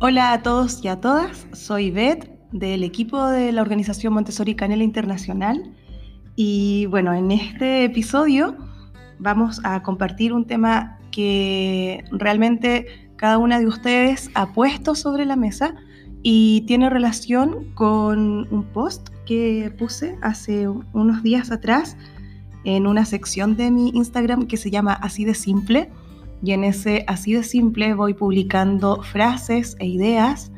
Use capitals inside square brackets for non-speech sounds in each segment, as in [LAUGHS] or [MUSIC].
Hola a todos y a todas, soy Beth del equipo de la organización Montessori Canela Internacional y bueno, en este episodio vamos a compartir un tema que realmente cada una de ustedes ha puesto sobre la mesa y tiene relación con un post que puse hace unos días atrás en una sección de mi Instagram que se llama Así de Simple. Y en ese Así de Simple voy publicando frases e ideas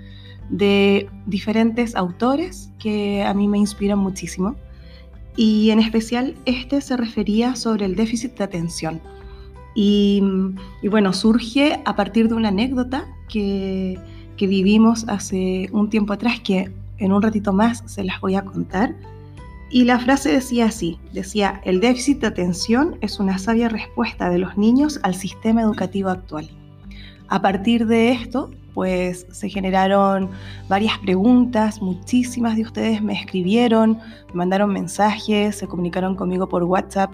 de diferentes autores que a mí me inspiran muchísimo. Y en especial este se refería sobre el déficit de atención. Y, y bueno, surge a partir de una anécdota que, que vivimos hace un tiempo atrás que en un ratito más se las voy a contar. Y la frase decía así, decía, el déficit de atención es una sabia respuesta de los niños al sistema educativo actual. A partir de esto, pues se generaron varias preguntas, muchísimas de ustedes me escribieron, me mandaron mensajes, se comunicaron conmigo por WhatsApp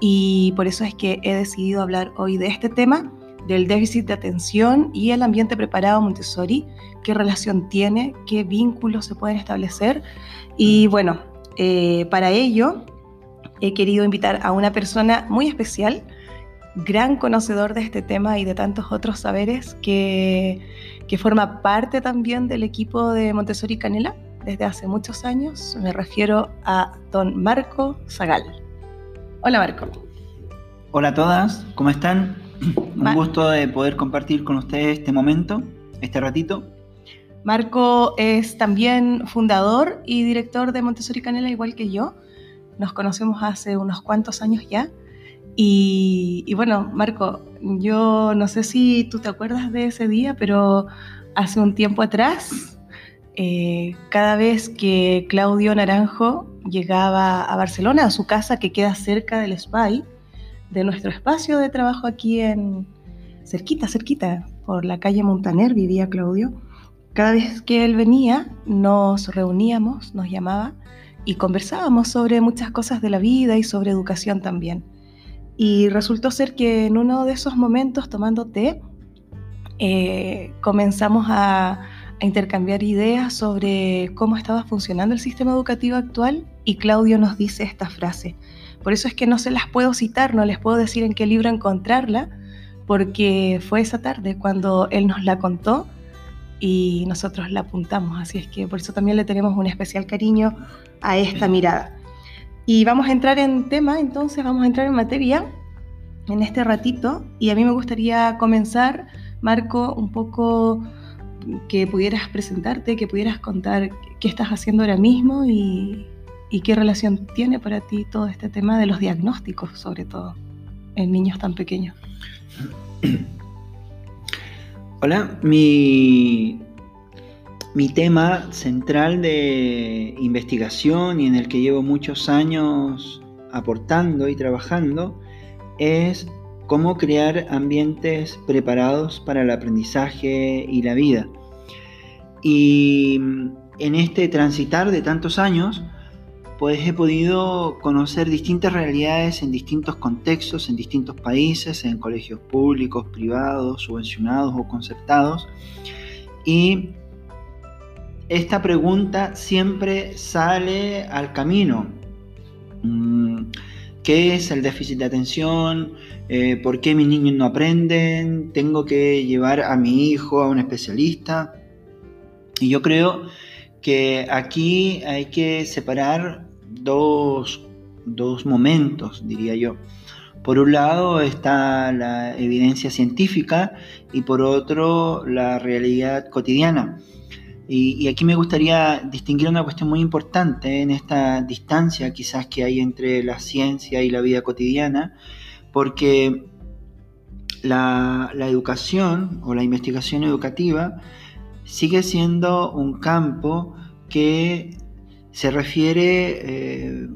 y por eso es que he decidido hablar hoy de este tema, del déficit de atención y el ambiente preparado Montessori, qué relación tiene, qué vínculos se pueden establecer y bueno, eh, para ello, he querido invitar a una persona muy especial, gran conocedor de este tema y de tantos otros saberes, que, que forma parte también del equipo de Montessori Canela desde hace muchos años. Me refiero a don Marco Zagal. Hola Marco. Hola a todas, ¿cómo están? [CLEARS THROAT] Un gusto de poder compartir con ustedes este momento, este ratito. Marco es también fundador y director de Montessori Canela, igual que yo. Nos conocemos hace unos cuantos años ya. Y, bueno, Marco, yo no sé si tú te acuerdas de ese día, pero hace un tiempo atrás, eh, cada vez que Claudio Naranjo llegaba a Barcelona, a su casa que queda cerca del SPY, de nuestro espacio de trabajo aquí en cerquita, cerquita, por la calle Montaner vivía Claudio cada vez que él venía, nos reuníamos, nos llamaba y conversábamos sobre muchas cosas de la vida y sobre educación también. Y resultó ser que en uno de esos momentos, tomando té, eh, comenzamos a, a intercambiar ideas sobre cómo estaba funcionando el sistema educativo actual y Claudio nos dice esta frase. Por eso es que no se las puedo citar, no les puedo decir en qué libro encontrarla, porque fue esa tarde cuando él nos la contó y nosotros la apuntamos, así es que por eso también le tenemos un especial cariño a esta mirada. Y vamos a entrar en tema, entonces vamos a entrar en materia en este ratito y a mí me gustaría comenzar, Marco, un poco que pudieras presentarte, que pudieras contar qué estás haciendo ahora mismo y, y qué relación tiene para ti todo este tema de los diagnósticos, sobre todo en niños tan pequeños. [CLEARS THROAT] Hola, mi, mi tema central de investigación y en el que llevo muchos años aportando y trabajando es cómo crear ambientes preparados para el aprendizaje y la vida. Y en este transitar de tantos años, pues he podido conocer distintas realidades en distintos contextos, en distintos países, en colegios públicos, privados, subvencionados o concertados. Y esta pregunta siempre sale al camino. Mm, ¿Qué es el déficit de atención? Eh, ¿Por qué mis niños no aprenden? ¿Tengo que llevar a mi hijo a un especialista? Y yo creo que aquí hay que separar dos, momentos, diría yo. Por un lado está la evidencia científica y por otro la realidad cotidiana. Y, aquí me gustaría distinguir una cuestión muy importante en esta distancia quizás que hay entre la ciencia y la vida cotidiana, porque la, la educación o la investigación educativa sigue siendo un campo que se refiere eh,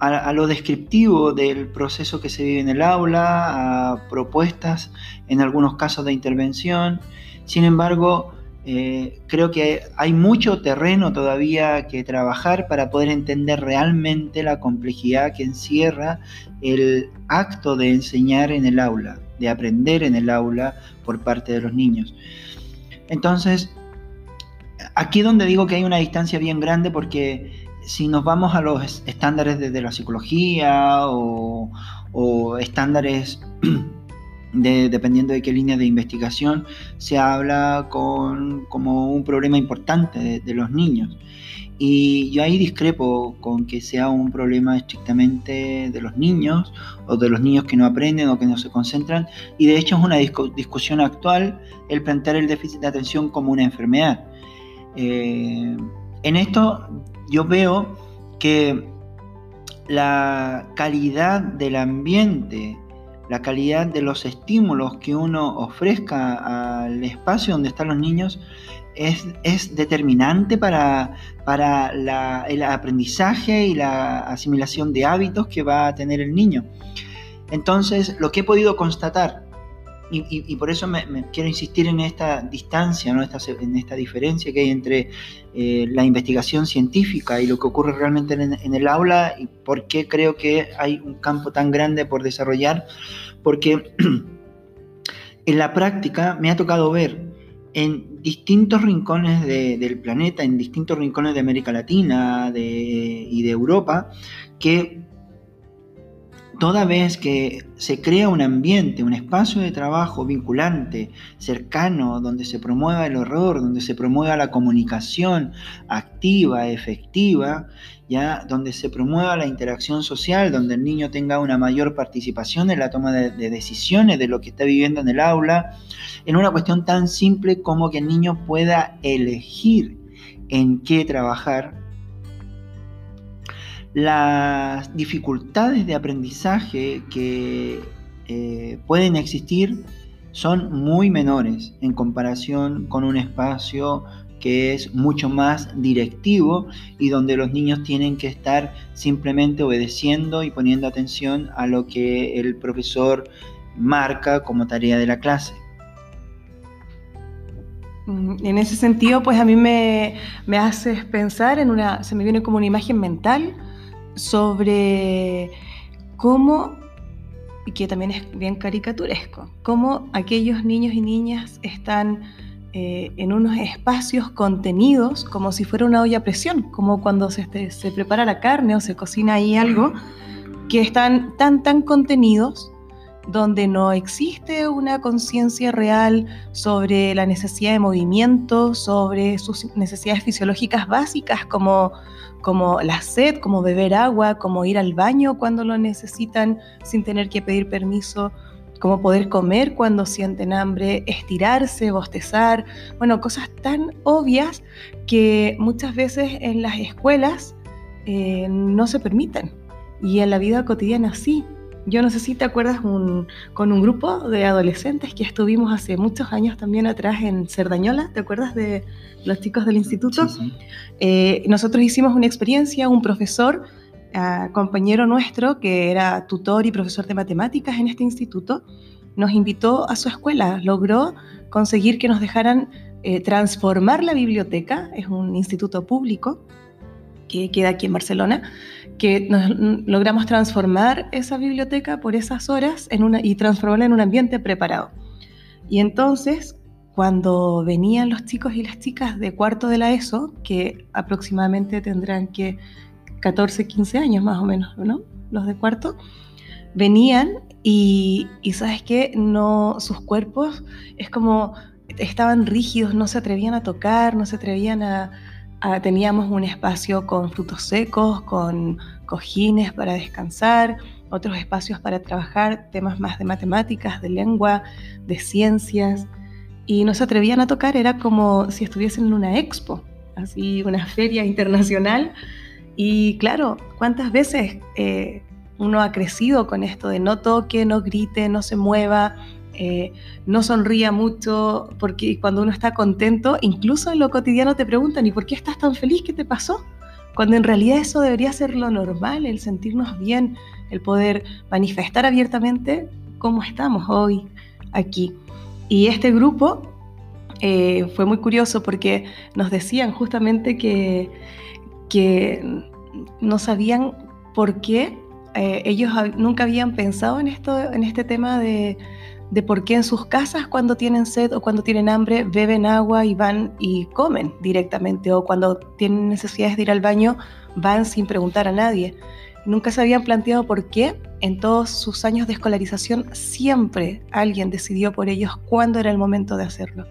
a, lo descriptivo del proceso que se vive en el aula, a propuestas en algunos casos de intervención. Sin embargo, eh, creo que hay mucho terreno todavía que trabajar para poder entender realmente la complejidad que encierra el acto de enseñar en el aula, de aprender en el aula por parte de los niños. Entonces, aquí donde digo que hay una distancia bien grande porque si nos vamos a los estándares de, la psicología o, estándares [CLEARS THROAT] dependiendo de qué línea de investigación, se habla con, como un problema importante de, los niños. Y yo ahí discrepo con que sea un problema estrictamente de los niños o de los niños que no aprenden o que no se concentran. Y de hecho es una discusión actual el plantear el déficit de atención como una enfermedad. Eh, en esto yo veo que la calidad del ambiente, la calidad de los estímulos que uno ofrezca al espacio donde están los niños es, determinante para, para el aprendizaje y la asimilación de hábitos que va a tener el niño. Entonces, lo que he podido constatar y, por eso me, quiero insistir en esta distancia, ¿no? esta, en esta diferencia que hay entre eh, la investigación científica y lo que ocurre realmente en, el aula y por qué creo que hay un campo tan grande por desarrollar, porque [CLEARS THROAT] en la práctica me ha tocado ver en distintos rincones del planeta, en distintos rincones de América Latina y de Europa, que Toda vez que se crea un ambiente, un espacio de trabajo vinculante, cercano, donde se promueva el horror, donde se promueva la comunicación activa, efectiva, ya donde se promueva la interacción social, donde el niño tenga una mayor participación en la toma de, de decisiones de lo que está viviendo en el aula, en una cuestión tan simple como que el niño pueda elegir en qué trabajar las dificultades de aprendizaje que eh, pueden existir son muy menores en comparación con un espacio que es mucho más directivo y donde los niños tienen que estar simplemente obedeciendo y poniendo atención a lo que el profesor marca como tarea de la clase. Mm, en ese sentido, pues a mí me, me hace pensar en una, se me viene como una imagen mental sobre cómo, y que también es bien caricaturesco, cómo aquellos niños y niñas están eh, en unos espacios contenidos como si fuera una olla a presión, como cuando se, este, se prepara la carne o se cocina ahí algo, que están tan, tan contenidos donde no existe una conciencia real sobre la necesidad de movimiento, sobre sus necesidades fisiológicas básicas como como la sed, como beber agua, como ir al baño cuando lo necesitan sin tener que pedir permiso, como poder comer cuando sienten hambre, estirarse, bostezar, bueno, cosas tan obvias que muchas veces en las escuelas eh, no se permiten y en la vida cotidiana sí. Yo no sé si te acuerdas con un grupo de adolescentes que estuvimos hace muchos años también atrás en Cerdañola, ¿te acuerdas de los chicos del instituto? Eh, nosotros hicimos una experiencia, un profesor, ah, compañero nuestro, que era tutor y profesor de matemáticas en este instituto, nos invitó a su escuela, logró conseguir que nos dejaran eh, transformar la biblioteca, es un instituto público que queda aquí en Barcelona, que logramos transformar esa biblioteca por esas horas en una, y transformarla en un ambiente preparado. Y entonces, cuando venían los chicos y las chicas de cuarto de la ESO, que aproximadamente tendrán que 14, 15 años más o menos, ¿no? Los de cuarto, venían y, y sabes qué, no, sus cuerpos es como estaban rígidos, no se atrevían a tocar, no se atrevían a, Ah, teníamos un espacio con frutos secos, con cojines para descansar, otros espacios para trabajar temas más de matemáticas, de lengua, de ciencias. Y no se atrevían a tocar, era como si estuviesen en una expo, así una feria internacional. Y claro, ¿cuántas veces eh, uno ha crecido con esto de no toque, no grite, no se mueva, eh, no sonría mucho, porque cuando uno está contento, incluso en lo cotidiano te preguntan, ¿y por qué estás tan feliz? ¿Qué te pasó? Cuando en realidad eso debería ser lo normal, el sentirnos bien, el poder manifestar abiertamente cómo estamos hoy aquí. Y este grupo eh, fue muy curioso porque nos decían justamente que, que no sabían por qué eh, ellos nunca habían pensado en, esto, en este tema de, de por qué en sus casas cuando tienen sed o cuando tienen hambre beben agua y van y comen directamente o cuando tienen necesidades de ir al baño van sin preguntar a nadie. Nunca se habían planteado por qué en todos sus años de escolarización siempre alguien decidió por ellos cuándo era el momento de hacerlo.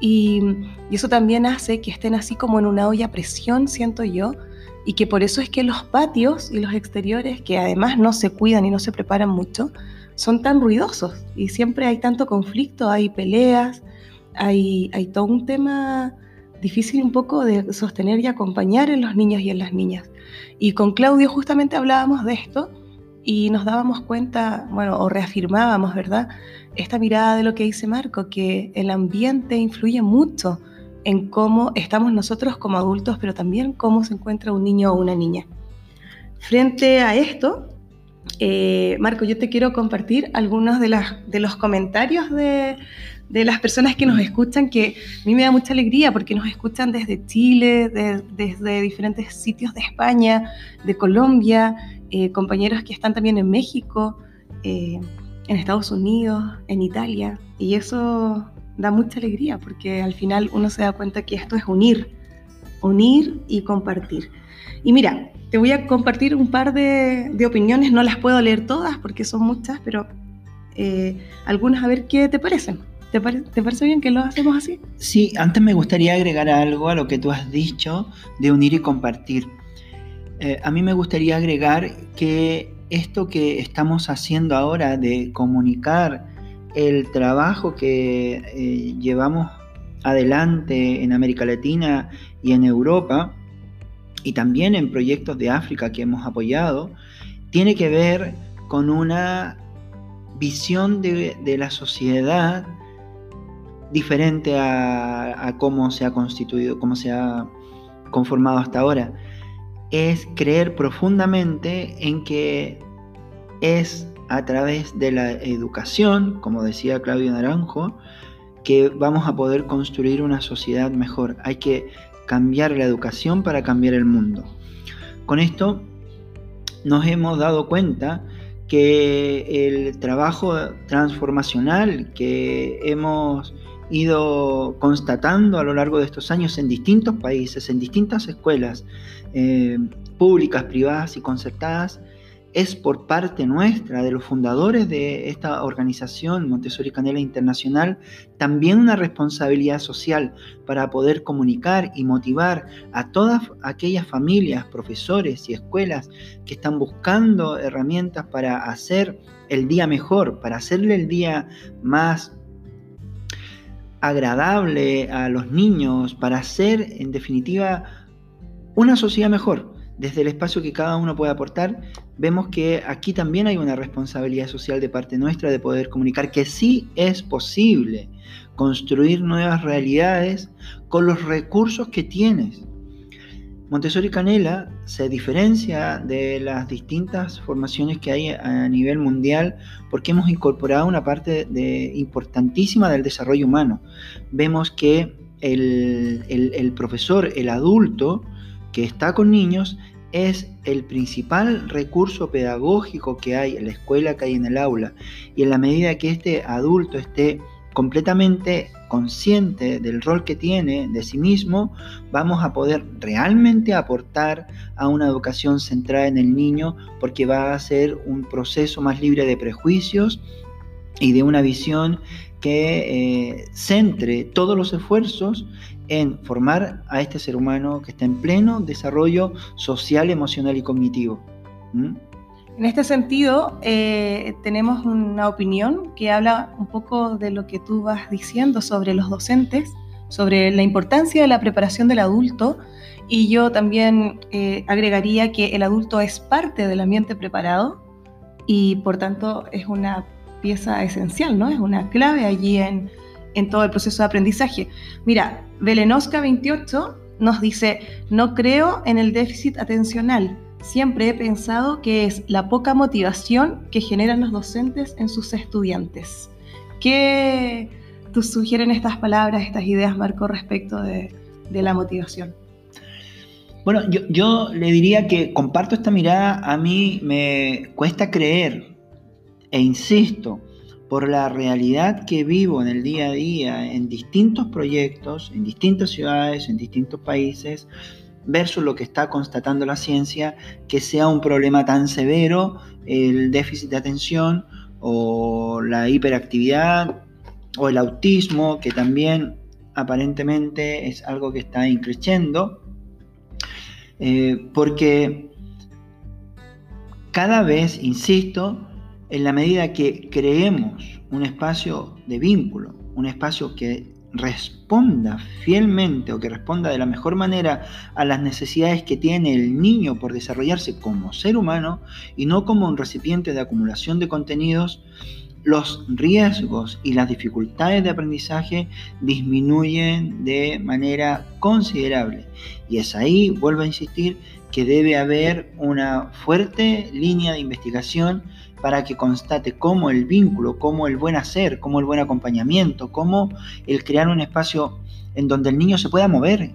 Y, eso también hace que estén así como en una olla a presión, siento yo, y que por eso es que los patios y los exteriores, que además no se cuidan y no se preparan mucho, son tan ruidosos y siempre hay tanto conflicto, hay peleas, hay, todo un tema difícil un poco de sostener y acompañar en los niños y en las niñas. Y con Claudio justamente hablábamos de esto y nos dábamos cuenta, bueno, o reafirmábamos, ¿verdad? Esta mirada de lo que dice Marco, que el ambiente influye mucho en cómo estamos nosotros como adultos, pero también cómo se encuentra un niño o una niña. Frente a esto, eh, Marco, yo te quiero compartir algunos de, de los comentarios de, las personas que nos escuchan, que a mí me da mucha alegría porque nos escuchan desde Chile, desde diferentes sitios de España, de Colombia, eh, compañeros que están también en México, eh, en Estados Unidos, en Italia, y eso da mucha alegría porque al final uno se da cuenta que esto es unir, unir y compartir. Y mira, te voy a compartir un par de, opiniones, no las puedo leer todas porque son muchas, pero eh, algunas a ver qué te parecen. ¿Te, parece bien que lo hacemos así? Sí, antes me gustaría agregar algo a lo que tú has dicho de unir y compartir. Eh, a mí me gustaría agregar que esto que estamos haciendo ahora de comunicar el trabajo que eh, llevamos adelante en América Latina y en Europa, y también en proyectos de África que hemos apoyado, tiene que ver con una visión de, la sociedad diferente a, a, cómo se ha constituido, cómo se ha conformado hasta ahora. Es creer profundamente en que es a través de la educación, como decía Claudio Naranjo, que vamos a poder construir una sociedad mejor. Hay que cambiar la educación para cambiar el mundo. Con esto nos hemos dado cuenta que el trabajo transformacional que hemos ido constatando a lo largo de estos años en distintos países, en distintas escuelas eh, públicas, privadas y concertadas, es por parte nuestra, de los fundadores de esta organización Montessori Canela Internacional, también una responsabilidad social para poder comunicar y motivar a todas aquellas familias, profesores y escuelas que están buscando herramientas para hacer el día mejor, para hacerle el día más agradable a los niños, para hacer en definitiva una sociedad mejor desde el espacio que cada uno puede aportar, vemos que aquí también hay una responsabilidad social de parte nuestra de poder comunicar que sí es posible construir nuevas realidades con los recursos que tienes. Montessori Canela se diferencia de las distintas formaciones que hay a nivel mundial porque hemos incorporado una parte importantísima del desarrollo humano. Vemos que el, el profesor, el adulto, que está con niños es el principal recurso pedagógico que hay en la escuela, que hay en el aula. Y en la medida que este adulto esté completamente consciente del rol que tiene de sí mismo, vamos a poder realmente aportar a una educación centrada en el niño porque va a ser un proceso más libre de prejuicios y de una visión que eh, centre todos los esfuerzos en formar a este ser humano que está en pleno desarrollo social, emocional y cognitivo. En este sentido, eh, tenemos una opinión que habla un poco de lo que tú vas diciendo sobre los docentes, sobre la importancia de la preparación del adulto, y yo también eh, agregaría que el adulto es parte del ambiente preparado y por tanto es una pieza esencial, ¿no? Es una clave allí en, todo el proceso de aprendizaje. Mira, Belenoska 28 nos dice, no creo en el déficit atencional. Siempre he pensado que es la poca motivación que generan los docentes en sus estudiantes. ¿Qué tú sugieren estas palabras, estas ideas, Marco, respecto de, la motivación? Bueno, yo, le diría que comparto esta mirada, a mí me cuesta creer e insisto, por la realidad que vivo en el día a día en distintos proyectos, en distintas ciudades, en distintos países, versus lo que está constatando la ciencia, que sea un problema tan severo el déficit de atención o la hiperactividad o el autismo, que también aparentemente es algo que está increciendo, eh, porque cada vez, insisto, en la medida que creemos un espacio de vínculo, un espacio que responda fielmente o que responda de la mejor manera a las necesidades que tiene el niño por desarrollarse como ser humano y no como un recipiente de acumulación de contenidos, los riesgos y las dificultades de aprendizaje disminuyen de manera considerable. Y es ahí, vuelvo a insistir, que debe haber una fuerte línea de investigación para que constate cómo el vínculo, cómo el buen hacer, cómo el buen acompañamiento, cómo el crear un espacio en donde el niño se pueda mover.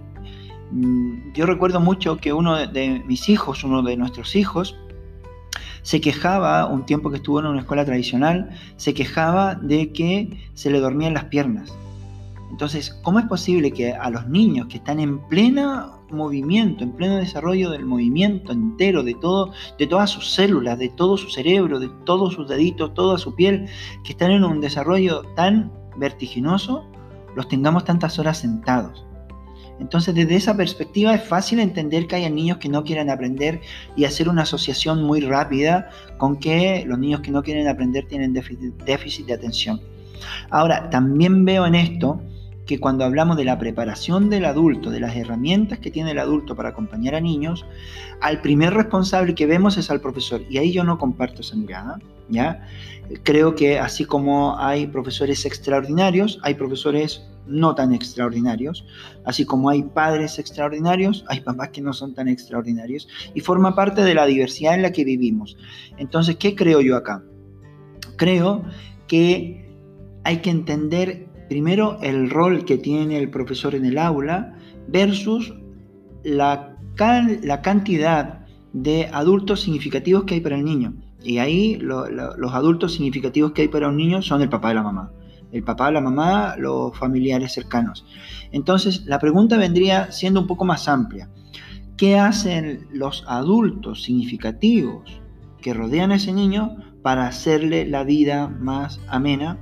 Mm, yo recuerdo mucho que uno de mis hijos, uno de nuestros hijos, se quejaba, un tiempo que estuvo en una escuela tradicional, se quejaba de que se le dormían las piernas. Entonces, ¿cómo es posible que a los niños que están en pleno movimiento, en pleno desarrollo del movimiento entero, de, todo, de todas sus células, de todo su cerebro, de todos sus deditos, toda su piel, que están en un desarrollo tan vertiginoso, los tengamos tantas horas sentados? Entonces, desde esa perspectiva es fácil entender que haya niños que no quieren aprender y hacer una asociación muy rápida con que los niños que no quieren aprender tienen déficit de atención. Ahora, también veo en esto que cuando hablamos de la preparación del adulto, de las herramientas que tiene el adulto para acompañar a niños, al primer responsable que vemos es al profesor. Y ahí yo no comparto esa mirada, ¿ya? Creo que así como hay profesores extraordinarios, hay profesores no tan extraordinarios, así como hay padres extraordinarios, hay papás que no son tan extraordinarios, y forma parte de la diversidad en la que vivimos. Entonces, ¿qué creo yo acá? Creo que hay que entender primero el rol que tiene el profesor en el aula versus la, la cantidad de adultos significativos que hay para el niño. Y ahí los adultos significativos que hay para un niño son el papá y la mamá el papá, la mamá, los familiares cercanos. Entonces, la pregunta vendría siendo un poco más amplia. ¿Qué hacen los adultos significativos que rodean a ese niño para hacerle la vida más amena?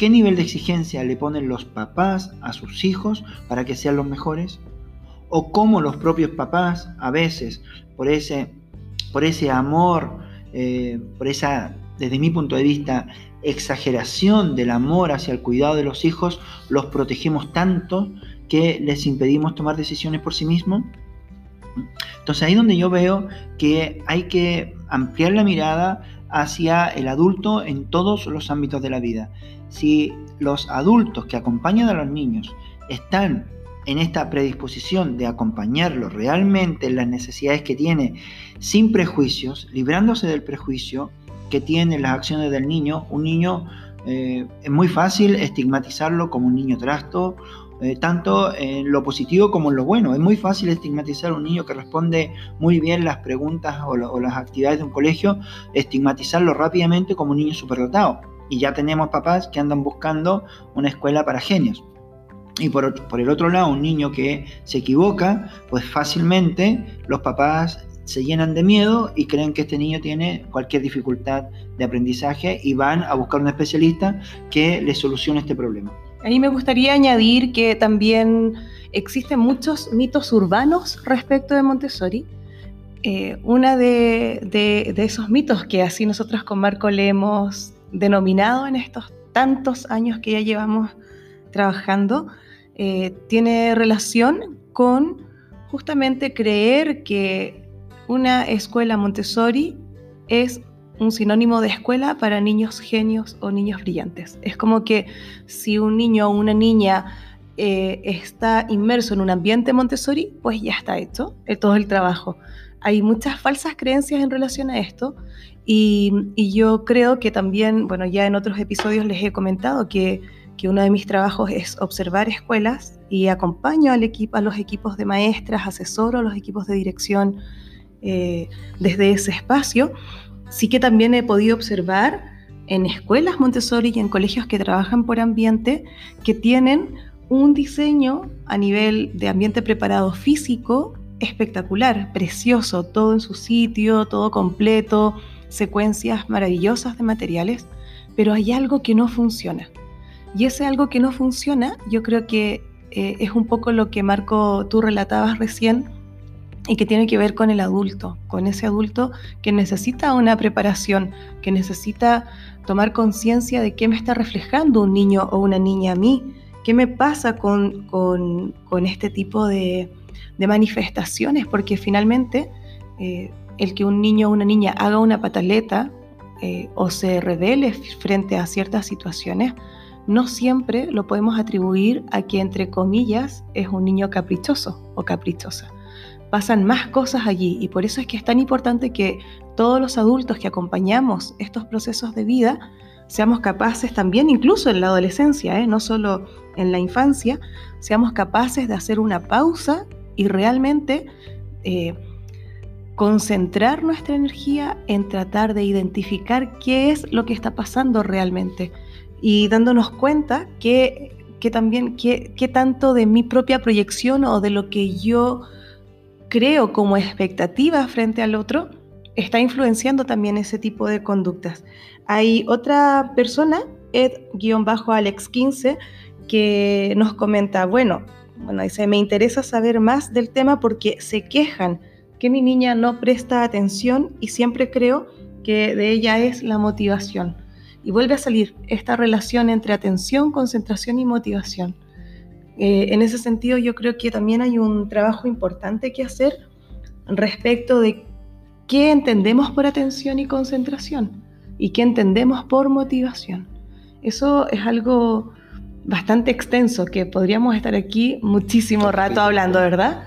¿Qué nivel de exigencia le ponen los papás a sus hijos para que sean los mejores? ¿O cómo los propios papás a veces, por ese, por ese amor, eh, por esa, desde mi punto de vista, exageración del amor hacia el cuidado de los hijos, los protegemos tanto que les impedimos tomar decisiones por sí mismos. Entonces ahí es donde yo veo que hay que ampliar la mirada hacia el adulto en todos los ámbitos de la vida. Si los adultos que acompañan a los niños están en esta predisposición de acompañarlos realmente en las necesidades que tiene, sin prejuicios, librándose del prejuicio, que tienen las acciones del niño. Un niño eh, es muy fácil estigmatizarlo como un niño trasto, eh, tanto en lo positivo como en lo bueno. Es muy fácil estigmatizar a un niño que responde muy bien las preguntas o, las actividades de un colegio, estigmatizarlo rápidamente como un niño superdotado. Y ya tenemos papás que andan buscando una escuela para genios. Y por, por, el otro lado, un niño que se equivoca, pues fácilmente los papás se llenan de miedo y creen que este niño tiene cualquier dificultad de aprendizaje y van a buscar un especialista que les solucione este problema. Ahí me gustaría añadir que también existen muchos mitos urbanos respecto de Montessori. Eh, una de, de, esos mitos que así nosotros con Marco le hemos denominado en estos tantos años que ya llevamos trabajando, eh, tiene relación con justamente creer que una escuela Montessori es un sinónimo de escuela para niños genios o niños brillantes. Es como que si un niño o una niña eh, está inmerso en un ambiente Montessori, pues ya está hecho todo el trabajo. Hay muchas falsas creencias en relación a esto y, yo creo que también, bueno, ya en otros episodios les he comentado que, que uno de mis trabajos es observar escuelas y acompaño al equipo, a los equipos de maestras, asesoro a los equipos de dirección eh, desde ese espacio. Sí que también he podido observar en escuelas Montessori y en colegios que trabajan por ambiente que tienen un diseño a nivel de ambiente preparado físico espectacular, precioso, todo en su sitio, todo completo, secuencias maravillosas de materiales, pero hay algo que no funciona. Y ese algo que no funciona, yo creo que eh, es un poco lo que Marco tú relatabas recién y que tiene que ver con el adulto, con ese adulto que necesita una preparación, que necesita tomar conciencia de qué me está reflejando un niño o una niña a mí, qué me pasa con, este tipo de, manifestaciones, porque finalmente eh, el que un niño o una niña haga una pataleta eh, o se revele frente a ciertas situaciones, no siempre lo podemos atribuir a que, entre comillas, es un niño caprichoso o caprichosa. Pasan más cosas allí y por eso es que es tan importante que todos los adultos que acompañamos estos procesos de vida seamos capaces también, incluso en la adolescencia, ¿eh? no solo en la infancia, seamos capaces de hacer una pausa y realmente eh, concentrar nuestra energía en tratar de identificar qué es lo que está pasando realmente y dándonos cuenta que, también qué, tanto de mi propia proyección o de lo que yo creo como expectativa frente al otro está influenciando también ese tipo de conductas. Hay otra persona, Ed-Alex15, que nos comenta, bueno, bueno, dice, me interesa saber más del tema porque se quejan que mi niña no presta atención y siempre creo que de ella es la motivación. Y vuelve a salir esta relación entre atención, concentración y motivación. Eh, en ese sentido, yo creo que también hay un trabajo importante que hacer respecto de qué entendemos por atención y concentración y qué entendemos por motivación. Eso es algo bastante extenso que podríamos estar aquí muchísimo rato hablando, ¿verdad?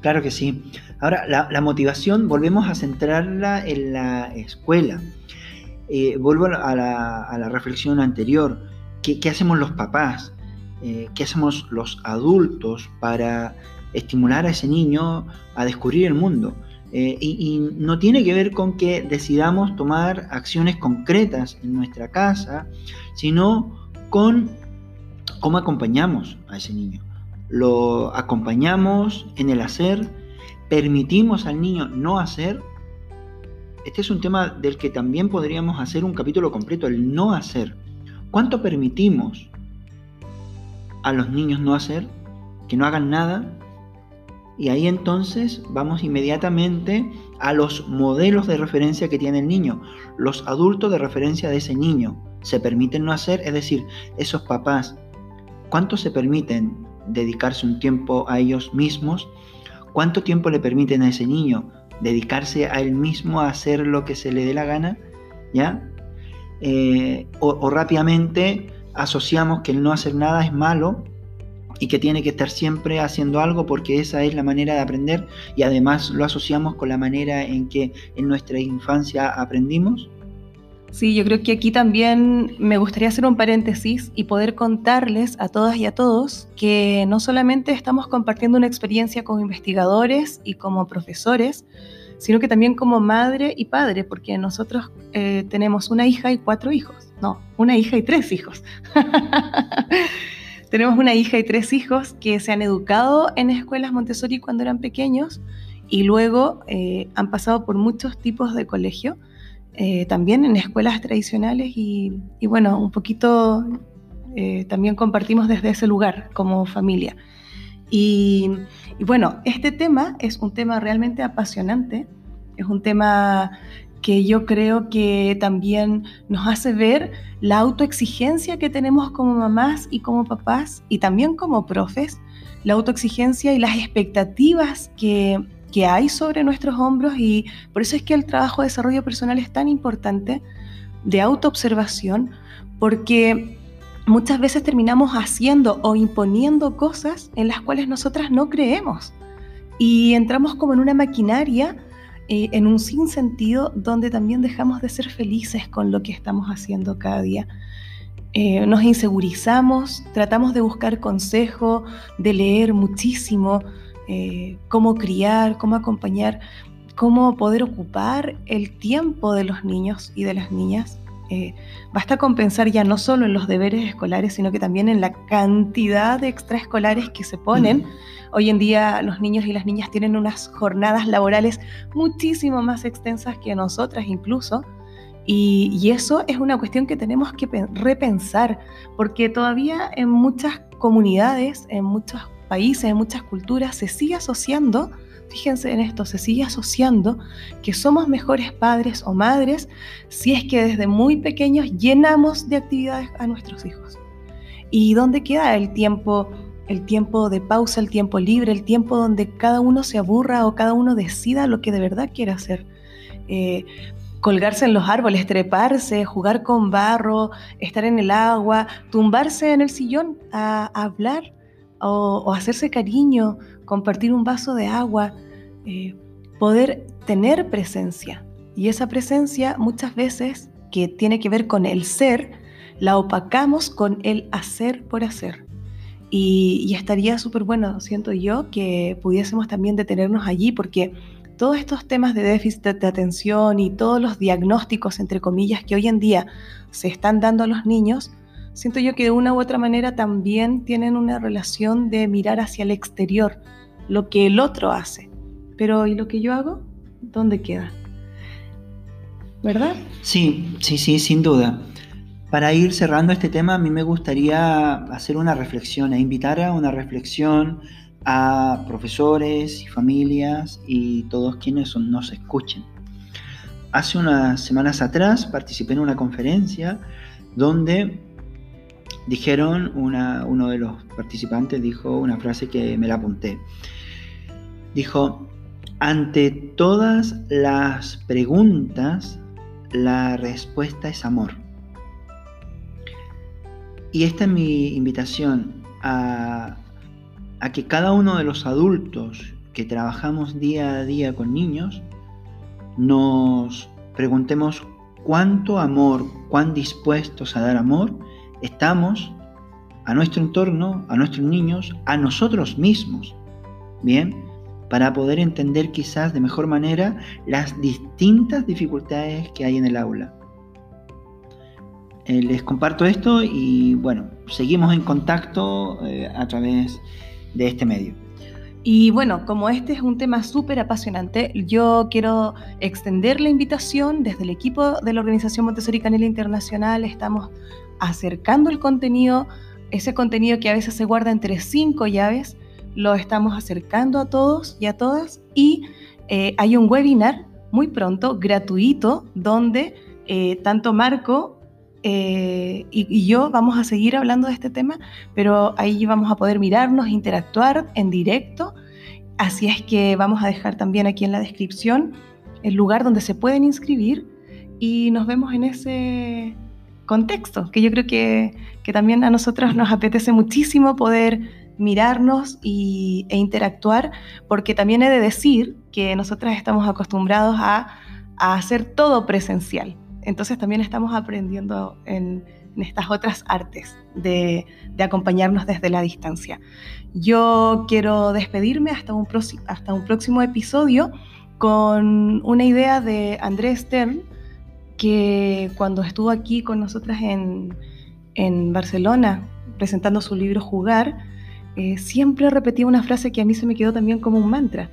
Claro que sí. Ahora, la motivación volvemos a centrarla en la escuela. Eh, vuelvo a la, reflexión anterior. ¿Qué, hacemos los papás? Eh, ¿Qué hacemos los adultos para estimular a ese niño a descubrir el mundo? Eh, y, no tiene que ver con que decidamos tomar acciones concretas en nuestra casa, sino con cómo acompañamos a ese niño. Lo acompañamos en el hacer, permitimos al niño no hacer este es un tema del que también podríamos hacer un capítulo completo, el no hacer. ¿Cuánto permitimos a los niños no hacer? Que no hagan nada. Y ahí entonces vamos inmediatamente a los modelos de referencia que tiene el niño, los adultos de referencia de ese niño. Se permiten no hacer, es decir, esos papás, ¿cuánto se permiten dedicarse un tiempo a ellos mismos? ¿Cuánto tiempo le permiten a ese niño dedicarse a él mismo a hacer lo que se le dé la gana, ¿ya? Eh, o, rápidamente asociamos que el no hacer nada es malo y que tiene que estar siempre haciendo algo porque esa es la manera de aprender y además lo asociamos con la manera en que en nuestra infancia aprendimos. Sí, yo creo que aquí también me gustaría hacer un paréntesis y poder contarles a todas y a todos que no solamente estamos compartiendo una experiencia como investigadores y como profesores, sino que también como madre y padre, porque nosotros eh, tenemos una hija y cuatro hijos. No, una hija y tres hijos. [LAUGHS] tenemos una hija y tres hijos que se han educado en escuelas Montessori cuando eran pequeños y luego eh, han pasado por muchos tipos de colegio eh, también en escuelas tradicionales y, bueno, un poquito eh, también compartimos desde ese lugar como familia. Y, bueno, este tema es un tema realmente apasionante, es un tema que yo creo que también nos hace ver la autoexigencia que tenemos como mamás y como papás y también como profes, la autoexigencia y las expectativas que que hay sobre nuestros hombros y por eso es que el trabajo de desarrollo personal es tan importante de autoobservación porque muchas veces terminamos haciendo o imponiendo cosas en las cuales nosotras no creemos y entramos como en una maquinaria eh, en un sinsentido donde también dejamos de ser felices con lo que estamos haciendo cada día. Eh, nos insegurizamos, tratamos de buscar consejo, de leer muchísimo, eh, cómo criar, cómo acompañar, cómo poder ocupar el tiempo de los niños y de las niñas Eh, basta con pensar ya no solo en los deberes escolares, sino que también en la cantidad de extraescolares que se ponen. Hoy en día los niños y las niñas tienen unas jornadas laborales muchísimo más extensas que nosotras incluso. Y, y eso es una cuestión que tenemos que repensar, porque todavía en muchas comunidades, en muchos países, en muchas culturas, se sigue asociando fíjense en esto, se sigue asociando que somos mejores padres o madres si es que desde muy pequeños llenamos de actividades a nuestros hijos. ¿Y dónde queda el tiempo, el tiempo de pausa, el tiempo libre, el tiempo donde cada uno se aburra o cada uno decida lo que de verdad quiere hacer? Eh, colgarse en los árboles, treparse, jugar con barro, estar en el agua, tumbarse en el sillón a, hablar o, hacerse cariño compartir un vaso de agua, eh, poder tener presencia. Y esa presencia muchas veces que tiene que ver con el ser, la opacamos con el hacer por hacer. Y, estaría súper bueno, siento yo, que pudiésemos también detenernos allí porque todos estos temas de déficit de atención y todos los diagnósticos, entre comillas, que hoy en día se están dando a los niños, siento yo que de una u otra manera también tienen una relación de mirar hacia el exterior, lo que el otro hace. Pero ¿y lo que yo hago? ¿Dónde queda? ¿Verdad? Sí, sí, sí, sin duda. Para ir cerrando este tema, a mí me gustaría hacer una reflexión e invitar a una reflexión a profesores y familias y todos quienes nos escuchen. Hace unas semanas atrás participé en una conferencia donde dijeron, uno de los participantes dijo una frase que me la apunté. Dijo, ante todas las preguntas, la respuesta es amor. Y esta es mi invitación a, a que cada uno de los adultos que trabajamos día a día con niños, nos preguntemos cuánto amor, cuán dispuestos a dar amor estamos a nuestro entorno, a nuestros niños, a nosotros mismos. Bien, para poder entender quizás de mejor manera las distintas dificultades que hay en el aula. Eh, les comparto esto y bueno, seguimos en contacto eh, a través de este medio. Y bueno, como este es un tema súper apasionante, yo quiero extender la invitación desde el equipo de la Organización Montessori Canela Internacional. Estamos acercando el contenido, ese contenido que a veces se guarda entre cinco llaves, lo estamos acercando a todos y a todas y eh, hay un webinar muy pronto, gratuito, donde eh, tanto Marco eh, y, y, yo vamos a seguir hablando de este tema, pero ahí vamos a poder mirarnos, interactuar en directo. Así es que vamos a dejar también aquí en la descripción el lugar donde se pueden inscribir y nos vemos en ese contexto, que yo creo que, que también a nosotros nos apetece muchísimo poder mirarnos y, e interactuar, porque también he de decir que nosotras estamos acostumbrados a, a hacer todo presencial. Entonces también estamos aprendiendo en, estas otras artes de, de, acompañarnos desde la distancia. Yo quiero despedirme hasta un, hasta un próximo episodio con una idea de Andrés Stern, que cuando estuvo aquí con nosotras en, en Barcelona presentando su libro Jugar, eh, siempre repetía una frase que a mí se me quedó también como un mantra.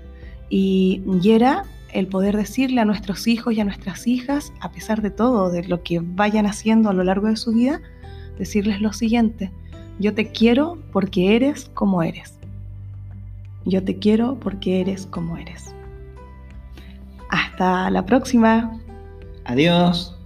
Y, y era el poder decirle a nuestros hijos y a nuestras hijas, a pesar de todo, de lo que vayan haciendo a lo largo de su vida, decirles lo siguiente, yo te quiero porque eres como eres. Yo te quiero porque eres como eres. Hasta la próxima. Adiós.